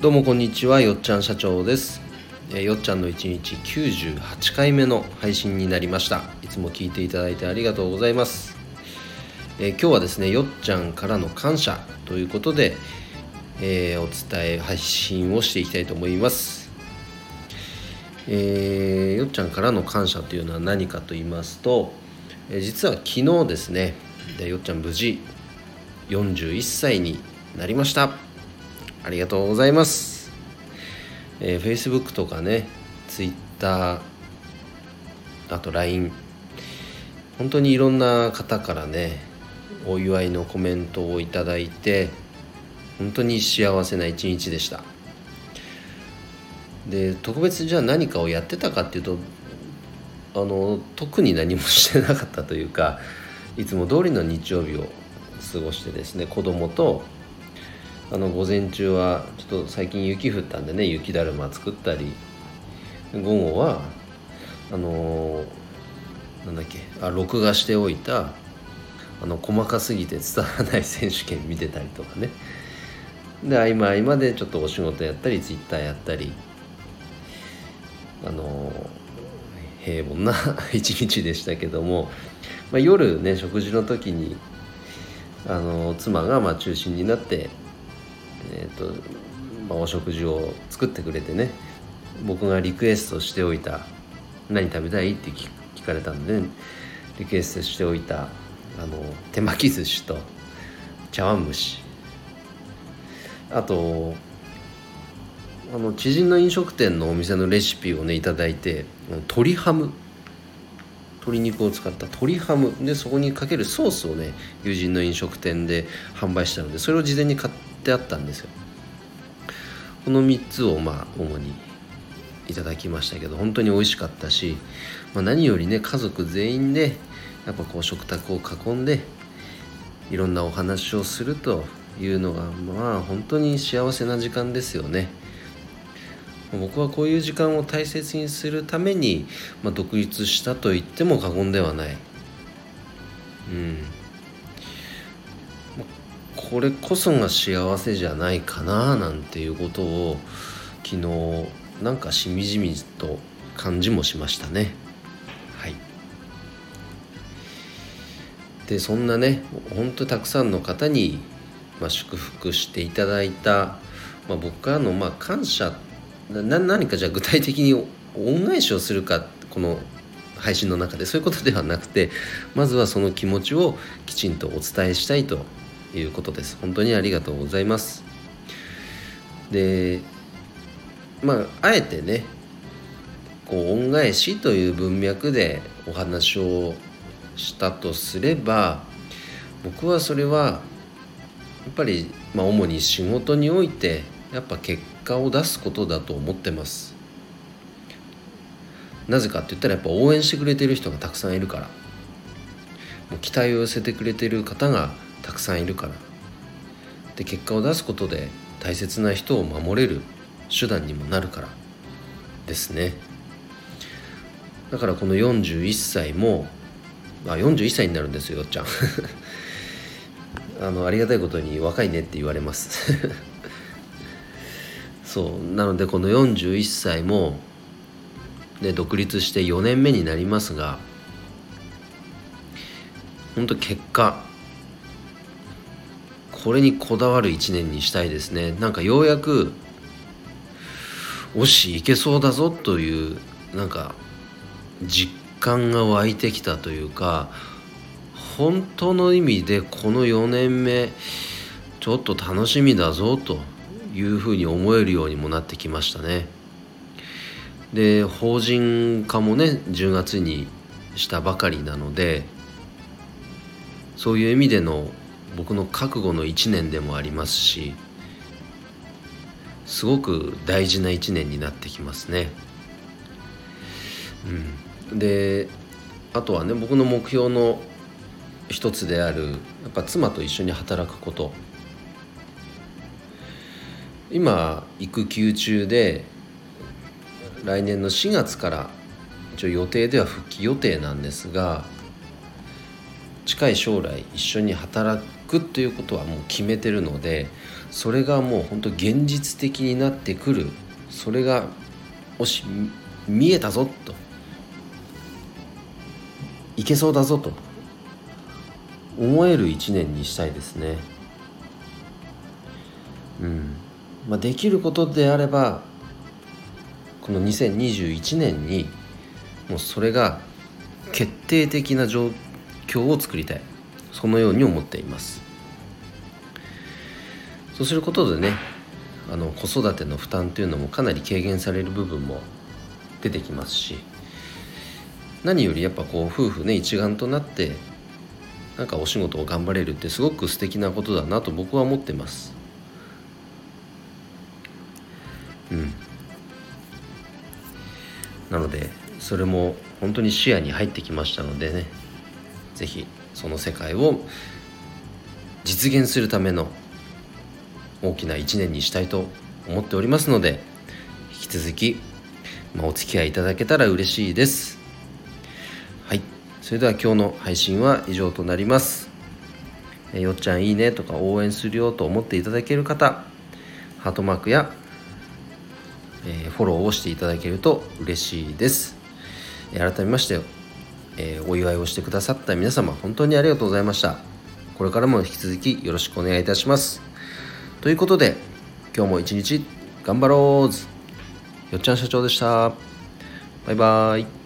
どうもこんにちはよっちゃん社長です。えよっちゃんの1日98回目の配信になりました。いつも聞いていただいてありがとうございます。え今日はですねよっちゃんからの感謝ということで、えー、お伝え配信をしていきたいと思います。えー、よっちゃんからの感謝というのは何かと言いますと、え、実は昨日ですねでよっちゃん無事41歳になりました。ありがとうございます。えー、Facebook とかね、Twitter、あと LINE、本当にいろんな方からね、お祝いのコメントをいただいて、本当に幸せな一日でした。で、特別じゃあ何かをやってたかっていうと、あの特に何もしてなかったというかいつも通りの日曜日を過ごしてですね子供とあの午前中はちょっと最近雪降ったんでね雪だるま作ったり午後はあのー、なんだっけあ録画しておいたあの細かすぎて伝わらない選手権見てたりとかね。で合間合間でちょっとお仕事やったりツイッターやったりあの、平凡な 一日でしたけども、まあ、夜ね食事の時にあの、妻がまあ中心になってえーとまあ、お食事を作ってくれてね僕がリクエストしておいた何食べたいって聞かれたんで、ね、リクエストしておいたあの手巻き寿司と茶碗蒸し。あとあの知人の飲食店のお店のレシピをね頂いて鶏ハム。鶏肉を使った鶏ハム。でそこにかけるソースをね友人の飲食店で販売したのでそれを事前に買ってあったんですよ。この3つをまあ主にいただきましたけど本当に美味しかったし、まあ、何よりね家族全員でやっぱこう食卓を囲んでいろんなお話をするというのがまあ本当に幸せな時間ですよね。僕はこういう時間を大切にするために、まあ、独立したと言っても過言ではない、うん、これこそが幸せじゃないかななんていうことを昨日なんかしみじみと感じもしましたね。はい。でそんなね本当たくさんの方に、まあ、祝福していただいた、まあ、僕からのまあ感謝な何かじゃあ具体的に恩返しをするかこの配信の中でそういうことではなくてまずはその気持ちをきちんとお伝えしたいということです。本当にありがとうございます。でまああえてねこう恩返しという文脈でお話をしたとすれば僕はそれはやっぱり、まあ、主に仕事においてやっぱ結果を出すことだと思ってます。なぜかって言ったらやっぱ応援してくれてる人がたくさんいるから。もう期待を寄せてくれてる方がたくさんいるから。で結果を出すことで大切な人を守れる手段にもなるから。ですね。だからこの41歳もあ41歳になるんですよよっちゃん。あのありがたいことに若いねって言われます。そう。なのでこの41歳も、ね、独立して4年目になりますが本当結果これにこだわる1年にしたいですねなんかようやくおしいけそうだぞというなんか実感が湧いてきたというか本当の意味でこの4年目ちょっと楽しみだぞというふうに思えるようにもなってきましたね。で法人化もね10月にしたばかりなのでそういう意味での僕の覚悟の1年でもありますしすごく大事な1年になってきますね。うん、であとはね僕の目標の一つであるやっぱ妻と一緒に働くこと今育休中で来年の4月から一応予定では復帰予定なんですが近い将来一緒に働くということはもう決めてるのでそれがもう本当現実的になってくる。それがもし見えたぞと。いけそうだぞと。思える一年にしたいですね。うん。まあ、できることであればこの2021年にもうそれが決定的な状況を作りたい。そのように思っています。そうすることでねあの子育ての負担というのもかなり軽減される部分も出てきますし何よりやっぱこう夫婦ね一丸となってなんかお仕事を頑張れるってすごく素敵なことだなと僕は思ってます。うん。なのでそれも本当に視野に入ってきましたのでね是非その世界を実現するための大きな一年にしたいと思っておりますので引き続き、まあ、お付き合いいただけたら嬉しいです。はい。それでは今日の配信は以上となります。えよっちゃんいいねとか応援するよと思っていただける方ハートマークや、えー、フォローをしていただけると嬉しいです。改めまして、えー、お祝いをしてくださった皆様本当にありがとうございました。これからも引き続きよろしくお願いいたします。ということで今日も一日頑張ろうよっちゃん社長でした。バイバーイ。